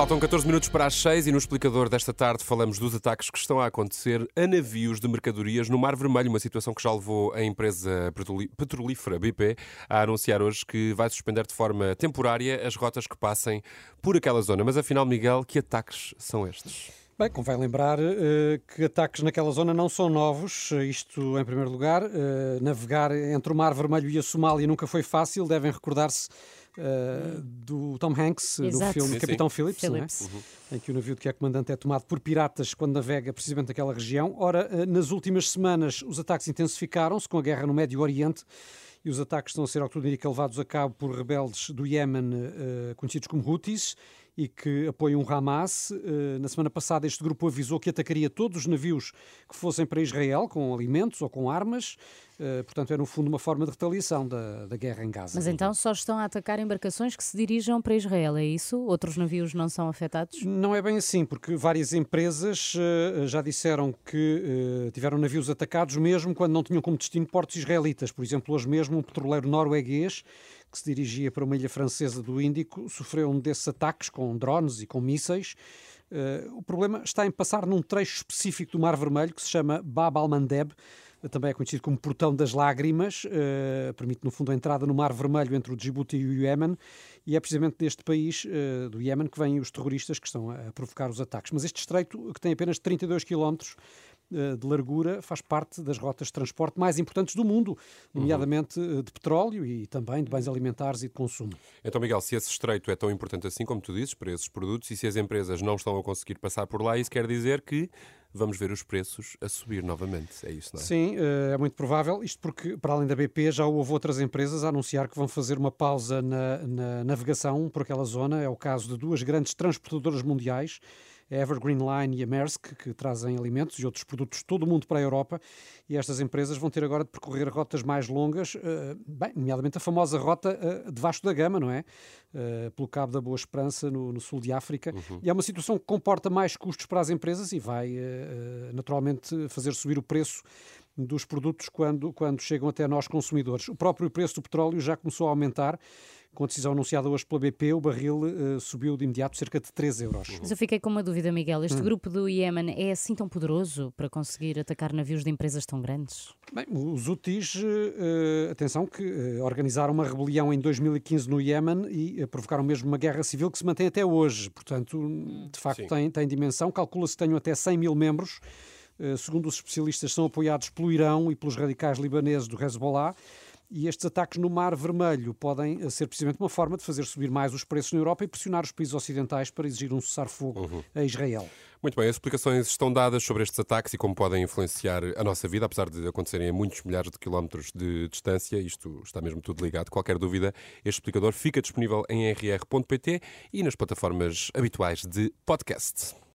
Faltam 14 minutos para as 6 e no explicador desta tarde falamos dos ataques que estão a acontecer a navios de mercadorias no Mar Vermelho, uma situação que já levou a empresa petrolífera BP a anunciar hoje que vai suspender de forma temporária as rotas que passem por aquela zona. Mas afinal, Miguel, que ataques são estes? Bem, convém lembrar uh, que ataques naquela zona não são novos. Isto, em primeiro lugar, uh, navegar entre o Mar Vermelho e a Somália nunca foi fácil. Devem recordar-se uh, do Tom Hanks, Exato. do filme sim, Capitão sim. Phillips, Phillips. É? Uhum. em que o navio de que é comandante é tomado por piratas quando navega precisamente naquela região. Ora, nas últimas semanas, os ataques intensificaram-se com a guerra no Médio Oriente e os ataques estão a ser, ao que tudo indica, levados a cabo por rebeldes do Iémen, conhecidos como Houthis e que apoiam o Hamas. Eh, na semana passada, este grupo avisou que atacaria todos os navios que fossem para Israel, com alimentos ou com armas. Eh, portanto, é no fundo uma forma de retaliação da, da guerra em Gaza. Mas então só estão a atacar embarcações que se dirijam para Israel, é isso? Outros navios não são afetados? Não é bem assim, porque várias empresas eh, já disseram que tiveram navios atacados mesmo quando não tinham como destino portos israelitas. Por exemplo, hoje mesmo um petroleiro norueguês que se dirigia para uma ilha francesa do Índico, sofreu um desses ataques com drones e com mísseis. Uh, o problema está em passar num trecho específico do Mar Vermelho que se chama Bab al-Mandeb, também é conhecido como Portão das Lágrimas, uh, permite no fundo a entrada no Mar Vermelho entre o Djibouti e o Iémen, e é precisamente deste país, uh, do Iémen, que vêm os terroristas que estão a provocar os ataques. Mas este estreito, que tem apenas 32 quilómetros, de largura faz parte das rotas de transporte mais importantes do mundo, nomeadamente uhum. de petróleo e também de bens alimentares e de consumo. Então, Miguel, se esse estreito é tão importante assim, como tu dizes, para esses produtos, e se as empresas não estão a conseguir passar por lá, isso quer dizer que vamos ver os preços a subir novamente. É isso, não é? Sim, eh, é muito provável. Isto porque, para além da BP, já houve outras empresas a anunciar que vão fazer uma pausa na, na navegação por aquela zona. É o caso de duas grandes transportadoras mundiais a Evergreen Line e a Maersk, que trazem alimentos e outros produtos de todo o mundo para a Europa, e estas empresas vão ter agora de percorrer rotas mais longas, eh, bem, nomeadamente a famosa rota eh, de Vasco da Gama, não é? Eh, pelo Cabo da Boa Esperança, no, no sul de África. Uhum. E é uma situação que comporta mais custos para as empresas e vai naturalmente fazer subir o preço dos produtos quando, quando chegam até nós consumidores. O próprio preço do petróleo já começou a aumentar. Com a decisão anunciada hoje pela BP, o barril uh, subiu de imediato cerca de 3 euros. Mas eu fiquei com uma dúvida, Miguel. Este hum. grupo do Iémen é assim tão poderoso para conseguir atacar navios de empresas tão grandes? Bem, os Houthis, uh, atenção, que uh, organizaram uma rebelião em 2015 no Iémen e provocaram mesmo uma guerra civil que se mantém até hoje. Portanto, de facto, tem, tem dimensão. Calcula-se que tenham até 100 mil membros. segundo os especialistas, são apoiados pelo Irão e pelos radicais libaneses do Hezbollah. E estes ataques no Mar Vermelho podem ser precisamente uma forma de fazer subir mais os preços na Europa e pressionar os países ocidentais para exigir um cessar-fogo uhum. a Israel. Muito bem, as explicações estão dadas sobre estes ataques e como podem influenciar a nossa vida, apesar de acontecerem a muitos milhares de quilómetros de distância. Isto está mesmo tudo ligado. Qualquer dúvida, este explicador fica disponível em rr.pt e nas plataformas habituais de podcast.